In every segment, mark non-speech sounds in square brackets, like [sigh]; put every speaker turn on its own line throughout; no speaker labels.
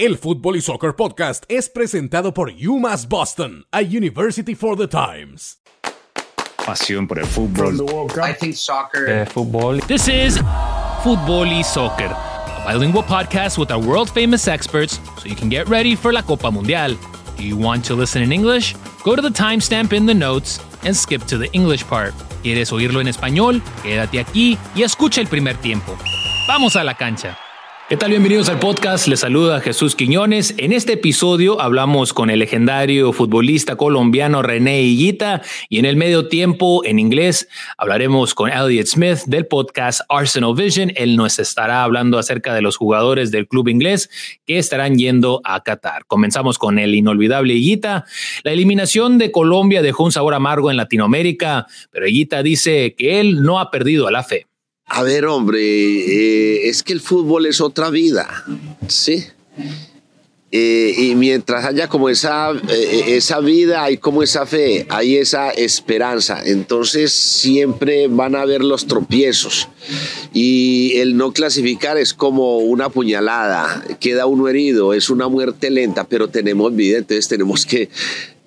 El Fútbol y Soccer Podcast es presentado por UMass Boston, a University for the Times.
Pasión por el fútbol.
I think soccer.
Eh, fútbol.
This is Fútbol y Soccer, a bilingual podcast with our world famous experts so you can get ready for la Copa Mundial. Do you want to listen in English? Go to the timestamp in the notes and skip to the English part. ¿Quieres oírlo en español? Quédate aquí y escucha el primer tiempo. Vamos a la cancha. ¿Qué tal? Bienvenidos al podcast. Les saluda Jesús Quiñones. En este episodio hablamos con el legendario futbolista colombiano René Higuita y en el medio tiempo en inglés hablaremos con Elliot Smith del podcast Arsenal Vision. Él nos estará hablando acerca de los jugadores del club inglés que estarán yendo a Qatar. Comenzamos con el inolvidable Higuita. La eliminación de Colombia dejó un sabor amargo en Latinoamérica, pero Higuita dice que él no ha perdido la fe.
A ver, hombre, eh, es que el fútbol es otra vida, ¿sí? Eh, y mientras haya como esa, eh, esa vida, hay como esa fe, hay esa esperanza. Entonces siempre van a haber los tropiezos. Y el no clasificar es como una puñalada, queda uno herido, es una muerte lenta, pero tenemos vida, entonces tenemos que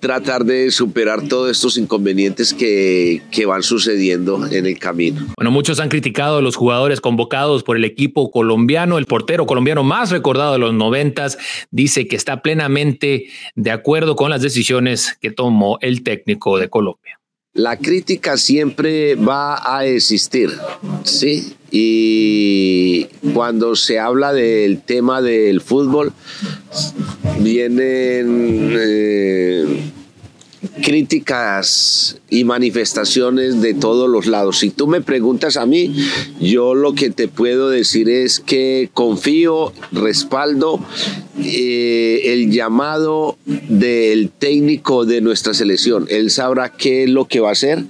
tratar de superar todos estos inconvenientes que, que, van sucediendo en el camino.
Bueno, muchos han criticado a los jugadores convocados por el equipo colombiano. El portero colombiano más recordado de los noventas dice que está plenamente de acuerdo con las decisiones que tomó el técnico de Colombia.
La crítica siempre va a existir, ¿sí? Y cuando se habla del tema del fútbol, vienen eh, críticas y manifestaciones de todos los lados. Si tú me preguntas a mí, yo lo que te puedo decir es que confío, respaldo eh, el llamado del técnico de nuestra selección. Él sabrá qué es lo que va a hacer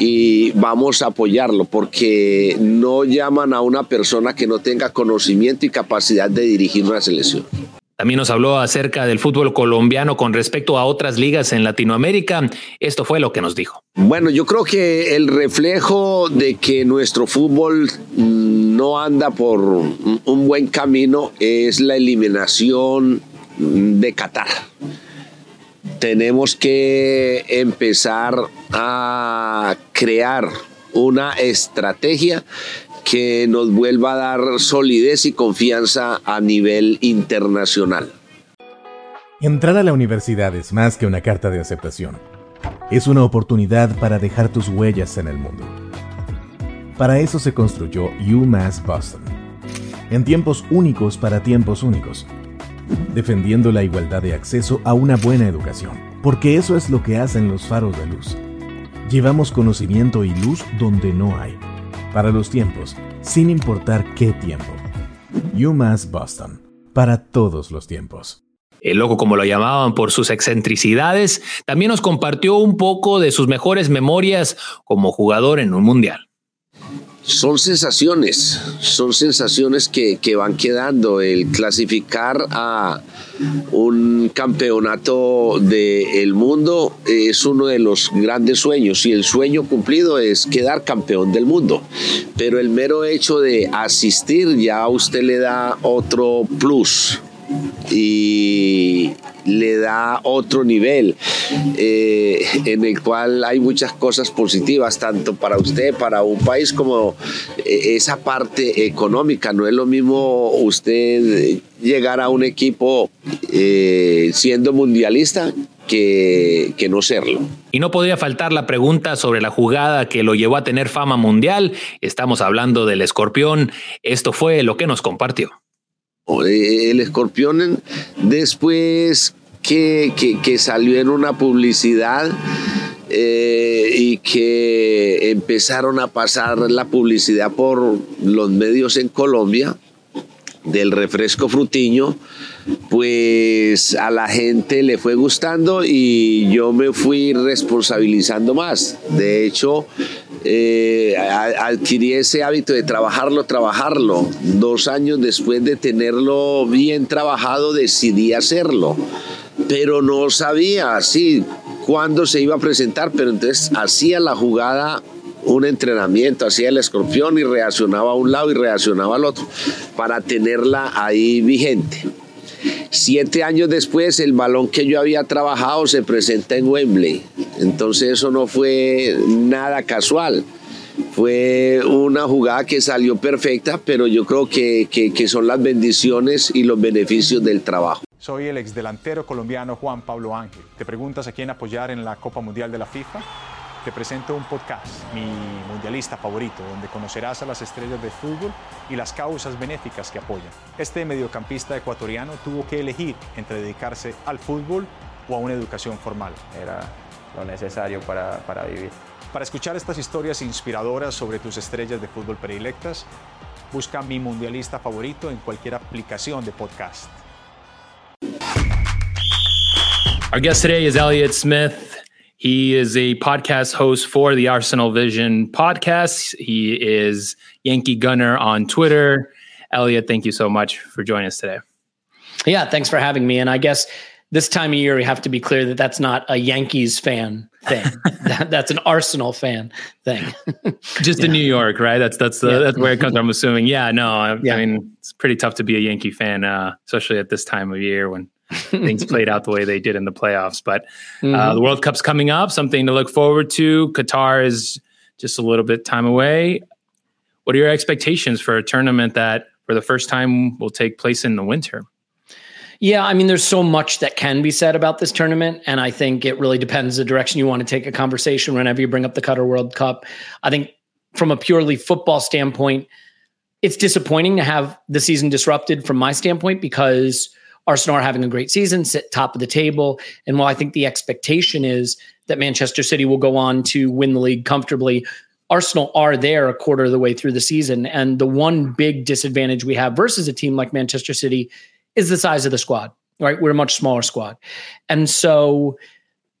y vamos a apoyarlo porque no llaman a una persona que no tenga conocimiento y capacidad de dirigir una selección.
También nos habló acerca del fútbol colombiano con respecto a otras ligas en Latinoamérica. Esto fue lo que nos dijo.
Bueno, yo creo que el reflejo de que nuestro fútbol no anda por un buen camino es la eliminación de Qatar. Tenemos que empezar a crear una estrategia que nos vuelva a dar solidez y confianza a nivel internacional.
Entrar a la universidad es más que una carta de aceptación. Es una oportunidad para dejar tus huellas en el mundo. Para eso se construyó UMass Boston. En tiempos únicos para tiempos únicos. Defendiendo la igualdad de acceso a una buena educación. Porque eso es lo que hacen los faros de luz. Llevamos conocimiento y luz donde no hay para los tiempos, sin importar qué tiempo. UMass Boston, para todos los tiempos.
El loco, como lo llamaban por sus excentricidades, también nos compartió un poco de sus mejores memorias como jugador en un mundial
son sensaciones, son sensaciones que, que, van quedando. El clasificar a un campeonato del mundo es uno de los grandes sueños y el sueño cumplido es quedar campeón del mundo. Pero el mero hecho de asistir ya a usted le da otro plus y le da otro nivel eh, en el cual hay muchas cosas positivas, tanto para usted, para un país, como eh, esa parte económica. No es lo mismo usted llegar a un equipo eh, siendo mundialista que, que, no serlo.
Y no podría faltar la pregunta sobre la jugada que lo llevó a tener fama mundial. Estamos hablando del escorpión. Esto fue lo que nos compartió.
El escorpión después que, que, salió en una publicidad eh, y que empezaron a pasar la publicidad por los medios en Colombia del refresco frutiño, pues a la gente le fue gustando y yo me fui responsabilizando más. De hecho, eh, adquirí ese hábito de trabajarlo, trabajarlo. Dos años después de tenerlo bien trabajado, decidí hacerlo. Pero no sabía así cuándo se iba a presentar, pero entonces hacía la jugada un entrenamiento, hacía el escorpión y reaccionaba a un lado y reaccionaba al otro para tenerla ahí vigente. Siete años después, el balón que yo había trabajado se presenta en Wembley. Entonces eso no fue nada casual. Fue una jugada que salió perfecta, pero yo creo que, que, son las bendiciones y los beneficios del trabajo.
Soy el exdelantero colombiano Juan Pablo Ángel. ¿Te preguntas a quién apoyar en la Copa Mundial de la FIFA? Te presento un podcast, mi mundialista favorito, donde conocerás a las estrellas de fútbol y las causas benéficas que apoyan. Este mediocampista ecuatoriano tuvo que elegir entre dedicarse al fútbol o a una educación formal.
Era lo necesario para, para vivir.
Para escuchar estas historias inspiradoras sobre tus estrellas de fútbol predilectas, busca mi mundialista favorito en cualquier aplicación de podcast.
Our guest today is Elliot Smith. He is a podcast host for the Arsenal Vision podcast. He is Yankee Gunner on Twitter. Elliot, thank you so much for joining us today.
Yeah, thanks for having me. And I guess this time of year, we have to be clear that that's not a Yankees fan thing. [laughs] that, that's an Arsenal fan thing. [laughs]
Just yeah. in New York, right? That's that's the, yeah. that's where it comes from. I'm assuming. Yeah, no, I, yeah. I, mean it's pretty tough to be a Yankee fan, uh, especially at this time of year when things played out the way they did in the playoffs. But uh, mm-hmm. the World Cup's coming up, something to look forward to. Qatar is just a little bit time away. What are your expectations for a tournament that, for the first time, will take place in the winter?
Yeah, I mean, there's so much that can be said about this tournament, and I think it really depends the direction you want to take a conversation. Whenever you bring up the Qatar World Cup, I think from a purely football standpoint, it's disappointing to have the season disrupted from my standpoint because Arsenal are having a great season, sit top of the table. And while I think the expectation is that Manchester City will go on to win the league comfortably, Arsenal are there a quarter of the way through the season. And the one big disadvantage we have versus a team like Manchester City is the size of the squad, right? We're a much smaller squad. And so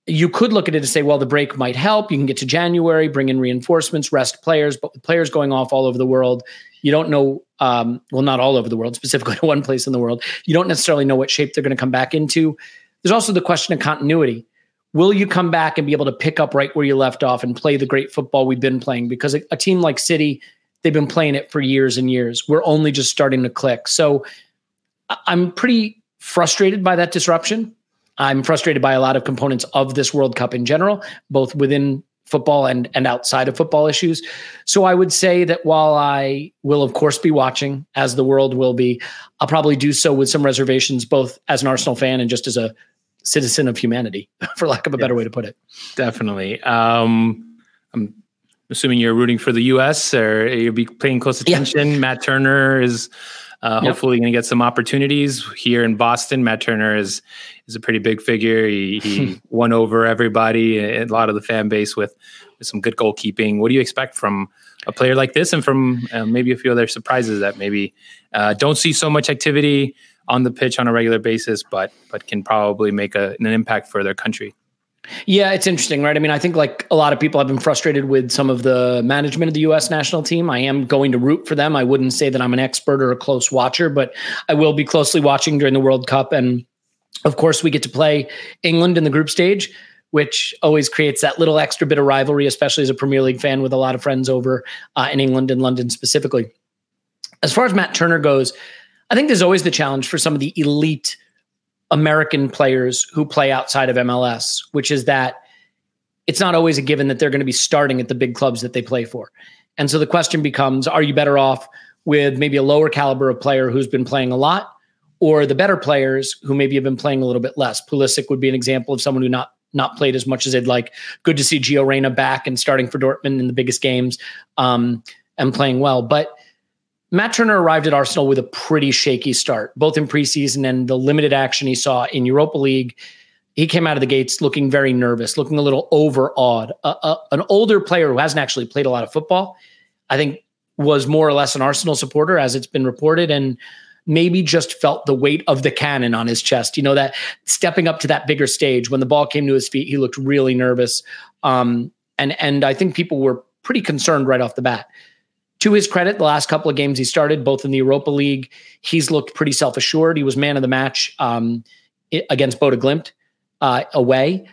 you could look at it and say, well, the break might help. You can get to January, bring in reinforcements, rest players, but with players going off all over the world, you don't know, um, well, not all over the world, specifically [laughs] to one place in the world. You don't necessarily know what shape they're going to come back into. There's also the question of continuity. Will you come back and be able to pick up right where you left off and play the great football we've been playing? Because a, a team like City, they've been playing it for years and years. We're only just starting to click. So I'm pretty frustrated by that disruption. I'm frustrated by a lot of components of this World Cup in general, both within football and and outside of football issues. So I would say that while I will of course be watching as the world will be, I'll probably do so with some reservations both as an Arsenal fan and just as a citizen of humanity [laughs] for lack of a better way to put it.
Definitely. Um assuming you're rooting for the US or you'll be paying close attention. Yeah. Matt Turner is uh, yep. hopefully going to get some opportunities here in Boston. Matt Turner is is a pretty big figure. He, he [laughs] won over everybody, a lot of the fan base with, with some good goalkeeping. What do you expect from a player like this, and from uh, maybe a few other surprises that maybe uh, don't see so much activity on the pitch on a regular basis, but but can probably make a, an impact for their country?
Yeah, it's interesting, right? I mean, I think like a lot of people have been frustrated with some of the management of the US national team. I am going to root for them. I wouldn't say that I'm an expert or a close watcher, but I will be closely watching during the World Cup. And of course, we get to play England in the group stage, which always creates that little extra bit of rivalry, especially as a Premier League fan with a lot of friends over uh, in England and London specifically. As far as Matt Turner goes, I think there's always the challenge for some of the elite American players who play outside of MLS, which is that it's not always a given that they're going to be starting at the big clubs that they play for. And so the question becomes are you better off with maybe a lower caliber of player who's been playing a lot or the better players who maybe have been playing a little bit less? Pulisic would be an example of someone who not not played as much as they'd like. Good to see Gio Reyna back and starting for Dortmund in the biggest games um, and playing well. But Matt Turner arrived at Arsenal with a pretty shaky start, both in preseason and the limited action he saw in Europa League. He came out of the gates looking very nervous, looking a little overawed. Uh, uh, an older player who hasn't actually played a lot of football, I think, was more or less an Arsenal supporter, as it's been reported, and maybe just felt the weight of the cannon on his chest. You know, that stepping up to that bigger stage when the ball came to his feet, he looked really nervous. Um, and and I think people were pretty concerned right off the bat to his credit, the last couple of games he started, both in the Europa League, he's looked pretty self assured. He was man of the match um, against Bodø/Glimt uh, away.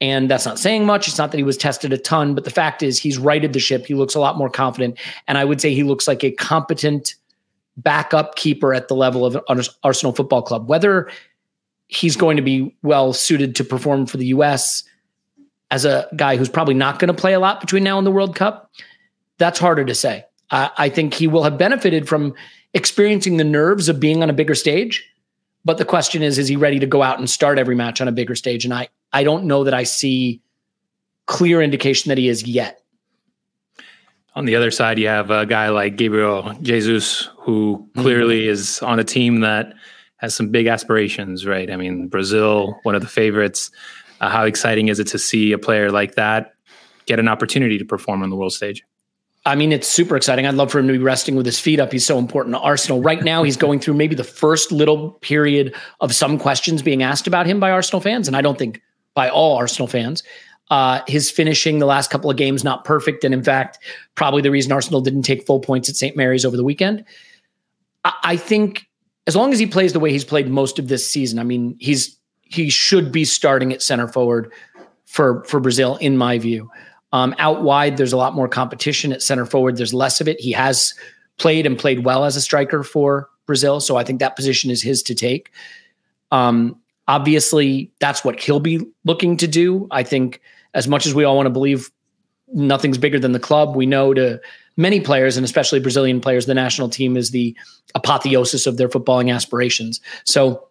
And that's not saying much. It's not that he was tested a ton, but the fact is he's righted the ship. He looks a lot more confident. And I would say he looks like a competent backup keeper at the level of Arsenal Football Club. Whether he's going to be well suited to perform for the US as a guy who's probably not going to play a lot between now and the World Cup, that's harder to say. I, I think he will have benefited from experiencing the nerves of being on a bigger stage. But the question is, is he ready to go out and start every match on a bigger stage? And I, I don't know that I see clear indication that he is yet.
On the other side, you have a guy like Gabriel Jesus, who mm-hmm. clearly mm-hmm. is on a team that has some big aspirations, right? I mean, Brazil, one of the favorites. Uh, how exciting is it to see a player like that get an opportunity to perform on the world stage?
I mean, it's super exciting. I'd love for him to be resting with his feet up. He's so important to Arsenal. Right now, he's going through maybe the first little period of some questions being asked about him by Arsenal fans. And I don't think by all Arsenal fans. Uh, his finishing the last couple of games not perfect. And in fact, probably the reason Arsenal didn't take full points at St. Mary's over the weekend. I, I think as long as he plays the way he's played most of this season, I mean, he's he should be starting at center forward for for Brazil, in my view. Um, out wide, there's a lot more competition at center forward. There's less of it. He has played and played well as a striker for Brazil, so I think that position is his to take. Um, obviously, that's what he'll be looking to do. I think, as much as we all want to believe nothing's bigger than the club, we know to many players, and especially Brazilian players, the national team is the apotheosis of their footballing aspirations. So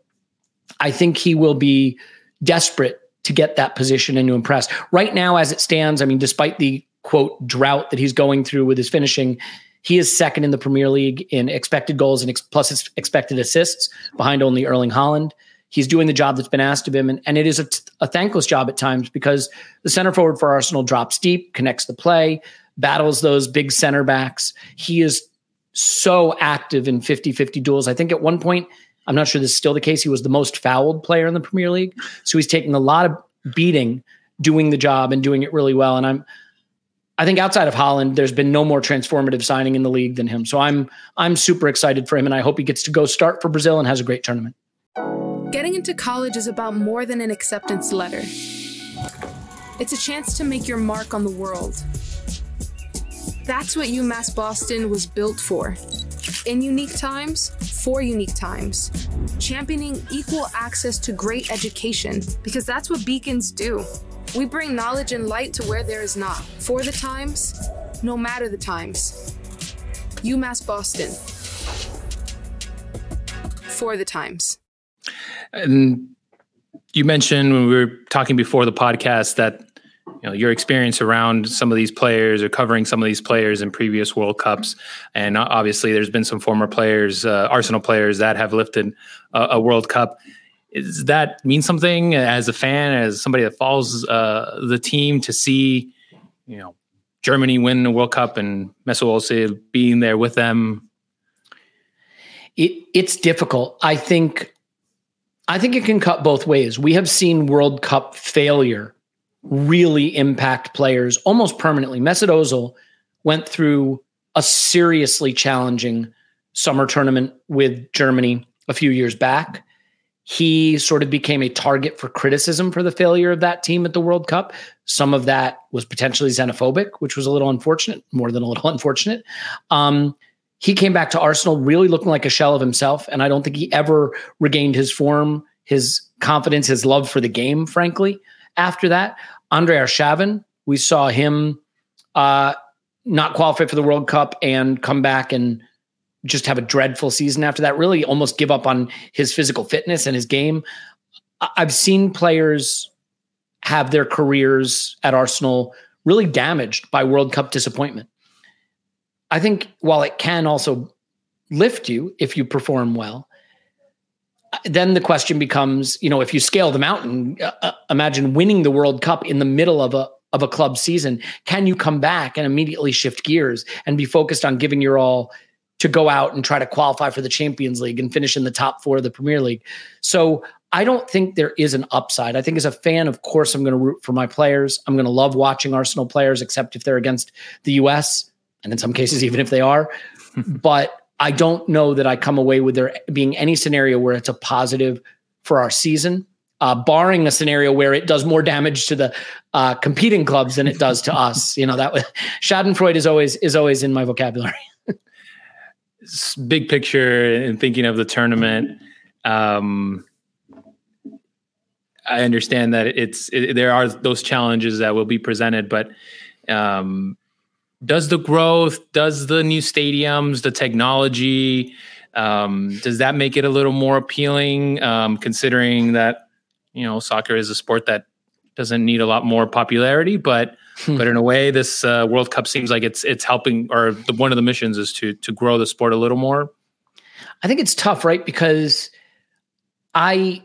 I think he will be desperate to get that position and to impress. Right now, as it stands, I mean, despite the quote drought that he's going through with his finishing, he is second in the Premier League in expected goals and ex- plus expected assists behind only Erling Haaland. He's doing the job that's been asked of him, and, and it is a, t- a thankless job at times because the center forward for Arsenal drops deep, connects the play, battles those big center backs. He is so active in 50 50 duels. I think at one point I'm not sure this is still the case. He was the most fouled player in the Premier League. So he's taking a lot of beating doing the job and doing it really well. And I'm I think outside of Haaland, there's been no more transformative signing in the league than him. So I'm I'm super excited for him and I hope he gets to go start for Brazil and has a great tournament.
Getting into college is about more than an acceptance letter. It's a chance to make your mark on the world. That's what UMass Boston was built for in unique times, for unique times. Championing equal access to great education, because that's what beacons do. We bring knowledge and light to where there is not. For the times, no matter the times. UMass Boston. For the times.
And you mentioned when we were talking before the podcast that you know your experience around some of these players or covering some of these players in previous World Cups, and obviously there's been some former players, uh, Arsenal players that have lifted a, a, World Cup. Does that mean something as a fan, as somebody that follows uh, the team to see, you know, Germany win the World Cup and Mesut Ozil being there with them?
It, it's difficult. I think. I think it can cut both ways. We have seen World Cup failure really impact players almost permanently. Mesut Ozil went through a seriously challenging summer tournament with Germany a few years back. He sort of became a target for criticism for the failure of that team at the World Cup. Some of that was potentially xenophobic, which was a little unfortunate, more than a little [laughs] unfortunate. Um, he came back to Arsenal really looking like a shell of himself, and I don't think he ever regained his form, his confidence, his love for the game, frankly after that. Andre Arshavin, we saw him uh, not qualify for the World Cup and come back and just have a dreadful season after that. Really, almost give up on his physical fitness and his game. I've seen players have their careers at Arsenal really damaged by World Cup disappointment. I think while it can also lift you if you perform well, then the question becomes, you know, if you scale the mountain, uh, uh, imagine winning the World Cup in the middle of a of a club season. Can you come back and immediately shift gears and be focused on giving your all to go out and try to qualify for the Champions League and finish in the top four of the Premier League? So I don't think there is an upside. I think as a fan, of course, I'm going to root for my players. I'm going to love watching Arsenal players, except if they're against the US, and in some cases, even if they are. [laughs] but I don't know that I come away with there being any scenario where it's a positive for our season, uh, barring a scenario where it does more damage to the uh, competing clubs than it does to us. [laughs] You know that Schadenfreude is always is always in my vocabulary. [laughs]
Big picture and thinking of the tournament. Um, I understand that it's it, there are those challenges that will be presented, but um, does the growth, does the new stadiums, the technology, um, does that make it a little more appealing? Um, considering that you know soccer is a sport that doesn't need a lot more popularity, but hmm. but in a way, this uh, World Cup seems like it's it's helping, or the, one of the missions is to to grow the sport a little more.
I think it's tough, right? Because I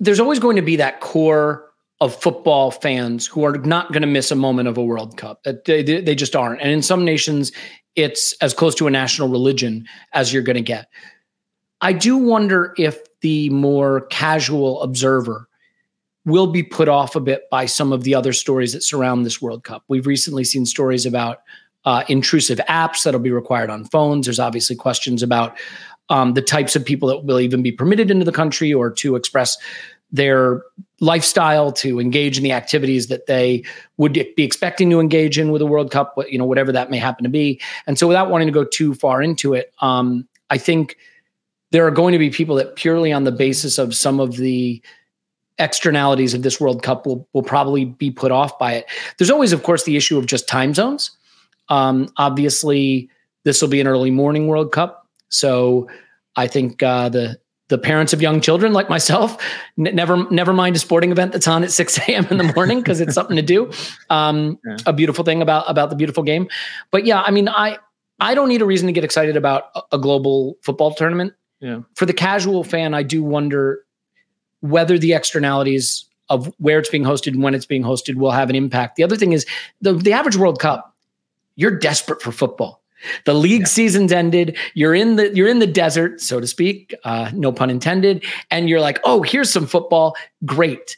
there's always going to be that core of football fans who are not going to miss a moment of a World Cup. They, they, they just aren't. And in some nations, it's as close to a national religion as you're going to get. I do wonder if the more casual observer will be put off a bit by some of the other stories that surround this World Cup. We've recently seen stories about uh, intrusive apps that'll be required on phones. There's obviously questions about um, the types of people that will even be permitted into the country or to express their lifestyle to engage in the activities that they would be expecting to engage in with a World Cup, you know, whatever that may happen to be. And so, without wanting to go too far into it, um, I think there are going to be people that purely on the basis of some of the externalities of this World Cup will will probably be put off by it. There's always, of course, the issue of just time zones. Um, obviously, this will be an early morning World Cup. So I think uh, the the parents of young children like myself n- never never mind a sporting event that's on at 6 [laughs] a.m in the morning because it's something to do. Um, yeah. a beautiful thing about about the beautiful game. But yeah i mean i i don't need a reason to get excited about a, a global football tournament. Yeah. for the casual fan i do wonder whether the externalities of where it's being hosted and when it's being hosted will have an impact. The other thing is the, the average world cup you're desperate for football the league yeah. season's ended. You're in the you're in the desert, so to speak. Uh, no pun intended. And you're like, oh, here's some football. Great.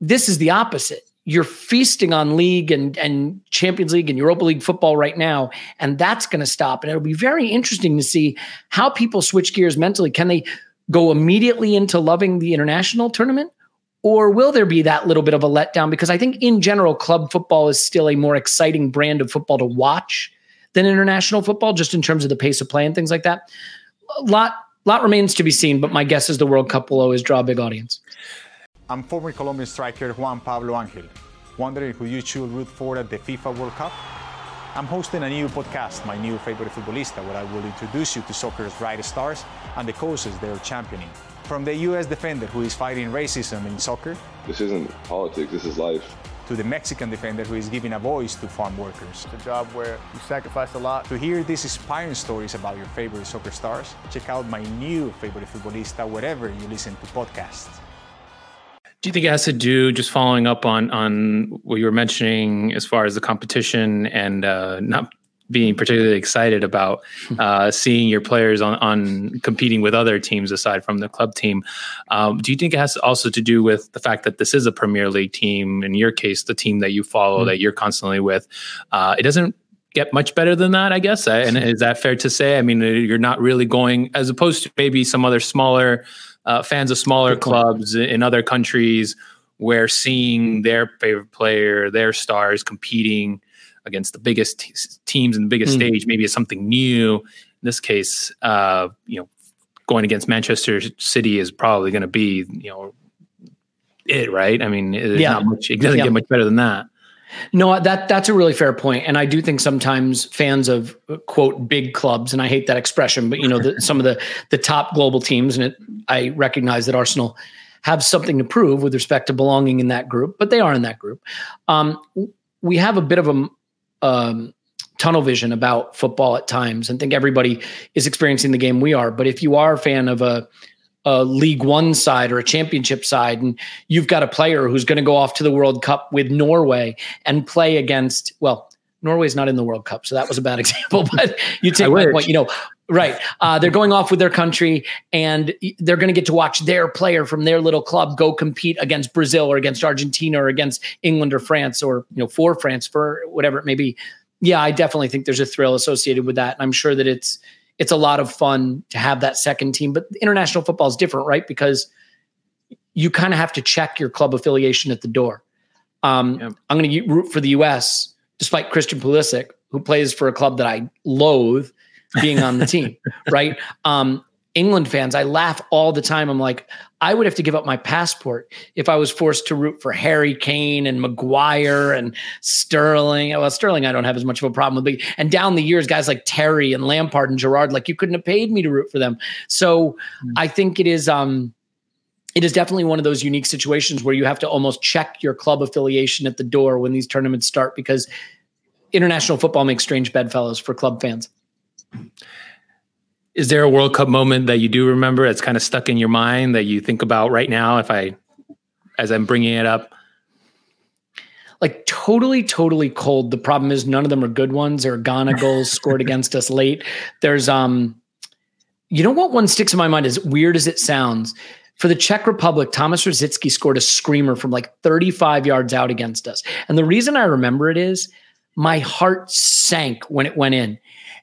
This is the opposite. You're feasting on league and and Champions League and Europa League football right now, and that's going to stop. And it'll be very interesting to see how people switch gears mentally. Can they go immediately into loving the international tournament? Or will there be that little bit of a letdown? Because I think in general, club football is still a more exciting brand of football to watch than international football, just in terms of the pace of play and things like that. A lot, lot remains to be seen, but my guess is the World Cup will always draw a big audience.
I'm former Colombian striker Juan Pablo Angel. Wondering who you should root for at the FIFA World Cup? I'm hosting a new podcast, My New Favorite Futbolista, where I will introduce you to soccer's brightest stars and the causes they're championing. From the U.S. defender who is fighting racism in soccer.
This isn't politics, this is life
to the Mexican defender who is giving a voice to farm workers.
It's a job where you sacrifice a lot.
To hear these inspiring stories about your favorite soccer stars, check out my new favorite futbolista wherever you listen to podcasts.
Do you think it has to do just following up on on what you were mentioning as far as the competition and uh, not being particularly excited about uh, seeing your players on, on competing with other teams aside from the club team. Um, do you think it has also to do with the fact that this is a Premier League team? In your case, the team that you follow, mm-hmm. that you're constantly with, uh, it doesn't get much better than that, I guess. And is that fair to say? I mean, uh, you're not really going as opposed to maybe some other smaller uh, fans of smaller clubs in other countries where seeing their favorite player, their stars competing against the biggest t- teams and the biggest mm. stage maybe it's something new. In this case, uh, you know, going against Manchester City is probably going to be, you know, it right. I mean, yeah. Much, it doesn't yeah. get much better than that.
No, that that's a really fair point, and I do think sometimes fans of quote big clubs, and I hate that expression, but you know, the, [laughs] some of the the top global teams, and it, I recognize that Arsenal have something to prove with respect to belonging in that group, but they are in that group. Um, we have a bit of a um, tunnel vision about football at times and think everybody is experiencing the game we are. But if you are a fan of a, a League One side or a championship side, and you've got a player who's going to go off to the World Cup with Norway and play against, well, Norway's not in the World Cup, so that was a bad [laughs] example. But you take my point. You know, right? Uh, they're going off with their country, and they're going to get to watch their player from their little club go compete against Brazil or against Argentina or against England or France or you know for France for whatever it may be. Yeah, I definitely think there's a thrill associated with that, and I'm sure that it's it's a lot of fun to have that second team. But international football is different, right? Because you kind of have to check your club affiliation at the door. Um, yep. I'm going to root for the U.S despite Christian Pulisic, who plays for a club that I loathe being on the team, [laughs] right? Um, England fans, I laugh all the time. I'm like, I would have to give up my passport if I was forced to root for Harry Kane and Maguire and Sterling. Well, Sterling, I don't have as much of a problem with. And down the years, guys like Terry and Lampard and Gerrard, like you couldn't have paid me to root for them. So mm-hmm. I think it is. um it is definitely one of those unique situations where you have to almost check your club affiliation at the door when these tournaments start because international football makes strange bedfellows for club fans.
Is there a World Cup moment that you do remember that's kind of stuck in your mind that you think about right now? If I, as I'm bringing it up,
like totally, totally cold. The problem is none of them are good ones. Are Ghana goals [laughs] scored against us late. There's um, you know what one sticks in my mind as weird as it sounds. For the Czech Republic, Thomas Rosický scored a screamer from like 35 yards out against us. And the reason I remember it is my heart sank when it went in.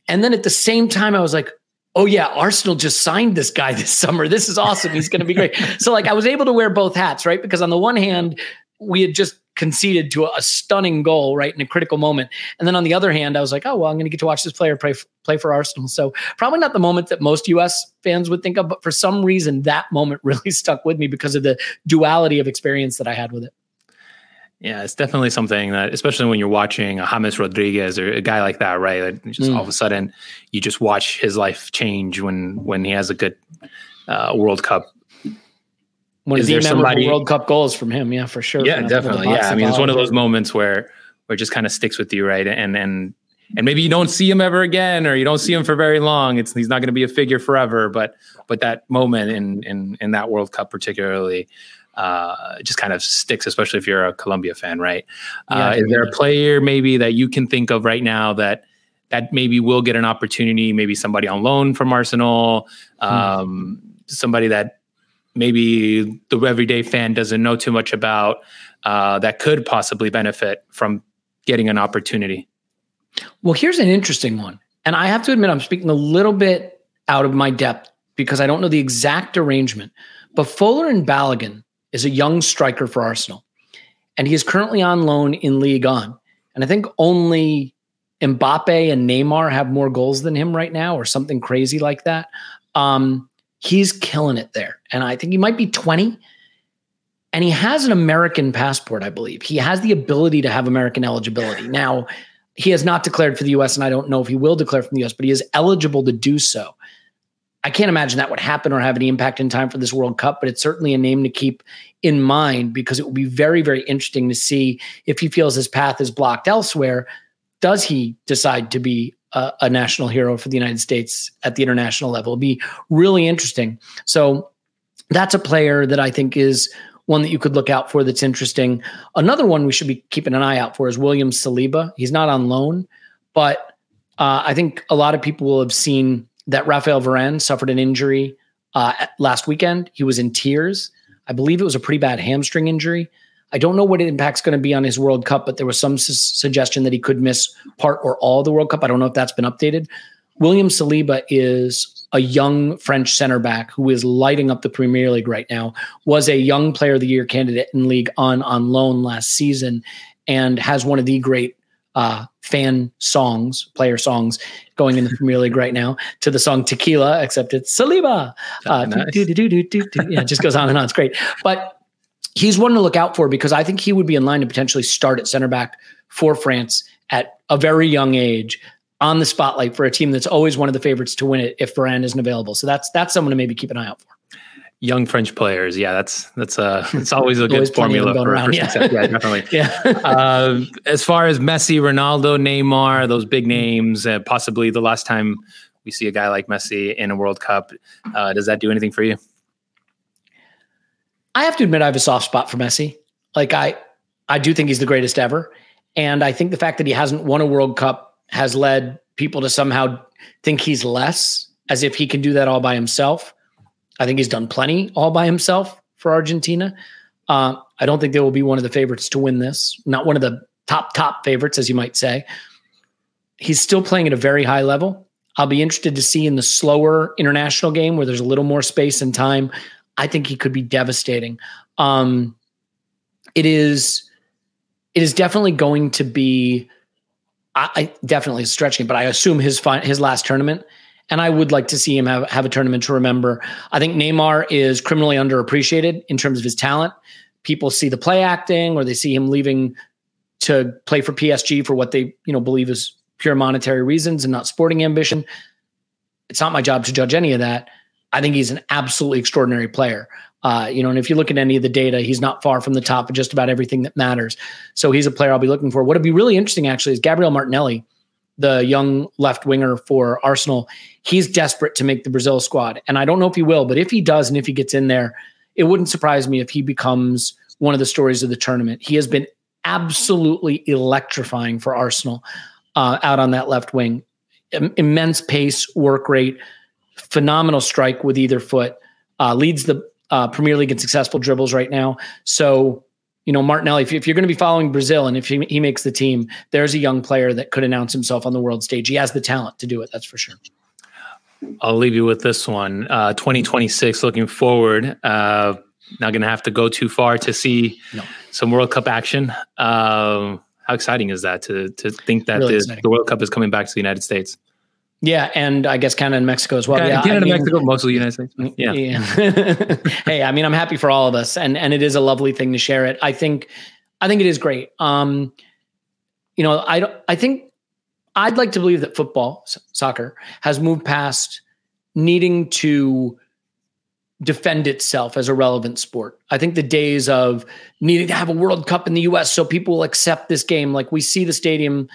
And then at the same time, I was like, oh yeah, Arsenal just signed this guy this [laughs] summer. This is awesome. He's going to be great. so like I was able to wear both hats, right? Because on the one hand, we had just conceded to a, a, stunning goal right in a critical moment, and then on the other hand, I was like, oh well, I'm going to get to watch this player play play for Arsenal. So probably not the moment that most U.S. fans would think of, but for some reason that moment [laughs] really stuck with me because of the duality of experience that I had with it.
Yeah, it's definitely something that, especially when you're watching a James Rodriguez or a guy like that, right? Like just mm. all of a sudden, you just watch his life change when when he has a good uh, World Cup.
One of the memorable World Cup goals from him, yeah, for sure.
Yeah, definitely. Yeah, I mean, it's one of those moments where where it just kind of sticks with you, right? And and and maybe you don't see him ever again, or you don't see him for very long. It's he's not going to be a figure forever, but but that moment in in in that World Cup particularly uh, just kind of sticks, especially if you're a Colombia fan, right? Yeah, uh, is there a player maybe that you can think of right now that that maybe will get an opportunity? Maybe somebody on loan from Arsenal, hmm. um, hmm. somebody that maybe the everyday fan doesn't know too much about uh, that could possibly benefit from getting an opportunity.
Well, here's an interesting one, and I have to admit I'm speaking a little bit out of my depth because I don't know the exact arrangement. But Folarin Balogun is a young striker for Arsenal. And he is currently on loan in Ligue 1. And I think only Mbappe and Neymar have more goals than him right now, or something crazy like that. Um, he's killing it there. And I think he might be 20. And he has an American passport, I believe. He has the ability to have American eligibility. Now, he has not declared for the US, and I don't know if he will declare from the US, but he is eligible to do so. I can't imagine that would happen or have any impact in time for this World Cup, but it's certainly a name to keep in mind because it will be very, very interesting to see if he feels his path is blocked elsewhere. Does he decide to be a, a national hero for the United States at the international level? It'll be really interesting. So that's a player that I think is one that you could look out for that's interesting. Another one we should be keeping an eye out for is William Saliba. He's not on loan, but uh, I think a lot of people will have seen that Rafael Varane suffered an injury uh, last weekend. He was in tears. I believe it was a pretty bad hamstring injury. I don't know what impact's going to be on his World Cup, but there was some su- suggestion that he could miss part or all the World Cup. I don't know if that's been updated. William Saliba is a young French center back who is lighting up the Premier League right now. Was a young player of the year candidate in Ligue 1 on loan last season, and has one of the great uh, fan songs, player songs going in the Premier League right now to the song Tequila, except it's Saliba. Uh, nice. yeah, it just goes on and on. It's great. But he's one to look out for because I think he would be in line to potentially start at center back for France at a very young age on the spotlight for a team that's always one of the favorites to win it if Varane isn't available. So that's that's someone to maybe keep an eye out for
young French players. Yeah, that's that's uh [laughs] it's always a good formula for, around, for yeah. success. Yeah, definitely. [laughs] yeah. uh, as far as Messi, Ronaldo, Neymar, those big names, uh, possibly the last time we see a guy like Messi in a World Cup, uh, does that do anything for you?
I have to admit, I have a soft spot for Messi. Like I, I do think he's the greatest ever, and I think the fact that he hasn't won a World Cup has led people to somehow think he's less, as if he can do that all by himself. I think he's done plenty all by himself for Argentina. Uh, I don't think they will be one of the favorites to win this. Not one of the top top favorites, as you might say. He's still playing at a very high level. I'll be interested to see in the slower international game where there's a little more space and time. I think he could be devastating. Um, it is, it is definitely going to be. I, I definitely stretching, but I assume his fi- his last tournament and I would like to see him have, have a tournament to remember. I think Neymar is criminally underappreciated in terms of his talent. People see the play acting, or they see him leaving to play for PSG for what they you know believe is pure monetary reasons and not sporting ambition. It's not my job to judge any of that. I think he's an absolutely extraordinary player. Uh, you know, and if you look at any of the data, he's not far from the top of just about everything that matters. So he's a player I'll be looking for. What would be really interesting actually is Gabriel Martinelli, the young left winger for Arsenal. He's desperate to make the Brazil squad, and I don't know if he will, but if he does, and if he gets in there, it wouldn't surprise me if he becomes one of the stories of the tournament. He has been absolutely electrifying for Arsenal uh, out on that left wing. Im- immense pace, work rate, phenomenal strike with either foot. Uh, leads the uh, Premier League in successful dribbles right now. So, you know, Martinelli, if, if you're going to be following Brazil and if he, he makes the team, there's a young player that could announce himself on the world stage. He has the talent to do it. That's for sure.
I'll leave you with this one. Uh, 2026, looking forward. Uh, not going to have to go too far to see no. some World Cup action. Um, how exciting is that to to think that really the, World Cup is coming back to the United States?
Yeah, and I guess Canada and Mexico as well.
Canada,
yeah,
Canada, I mean, Mexico, mostly the United States. Yeah.
yeah. [laughs] hey, I mean, I'm happy for all of us, and and it is a lovely thing to share it. I think, I think it is great. Um, you know, I don't. I think I'd like to believe that football, soccer, has moved past needing to defend itself as a relevant sport. I think the days of needing to have a World Cup in the US so people will accept this game, like we see the stadium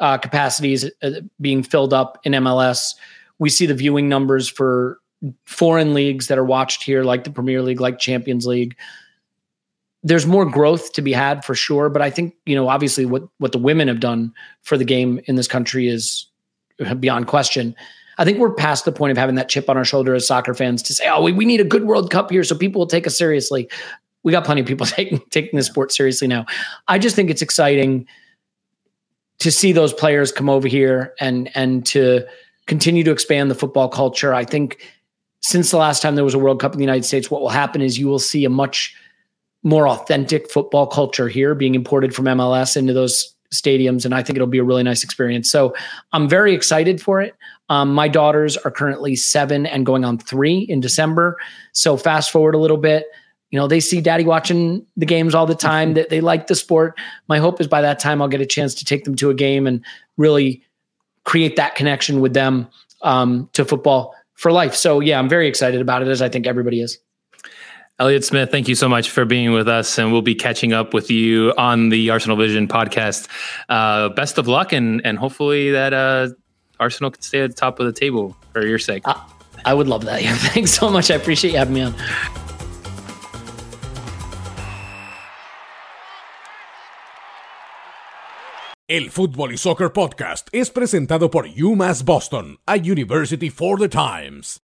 uh, capacities uh, being filled up in MLS. We see the viewing numbers for foreign leagues that are watched here, like the Premier League, like Champions League. There's more growth to be had for sure, but I think you know obviously what what the women have done for the game in this country is beyond question. I think we're past the point of having that chip on our shoulder as soccer fans to say, "Oh, we, we need a good World Cup here, so people will take us seriously." We got plenty of people [laughs] taking taking the sport seriously now. I just think it's exciting to see those players come over here and and to continue to expand the football culture. I think since the last time there was a World Cup in the United States, what will happen is you will see a much more authentic football culture here being imported from MLS into those stadiums. And I think it'll be a really nice experience. So I'm very excited for it. Um, my daughters are currently seven and going on three in December. So fast forward a little bit, you know, they see daddy watching the games all the time, that they, they like the sport. My hope is by that time I'll get a chance to take them to a game and really create that connection with them um, to football for life. So yeah, I'm very excited about it as I think everybody is.
Elliot Smith, thank you so much for being with us, and we'll be catching up with you on the Arsenal Vision podcast. Uh, best of luck, and and hopefully that uh, Arsenal can stay at the top of the table for your sake.
I, I would love that. [laughs] Yeah, thanks so much. I appreciate you having me on.
El Fútbol y Soccer Podcast es presentado por UMass Boston, a University for the Times.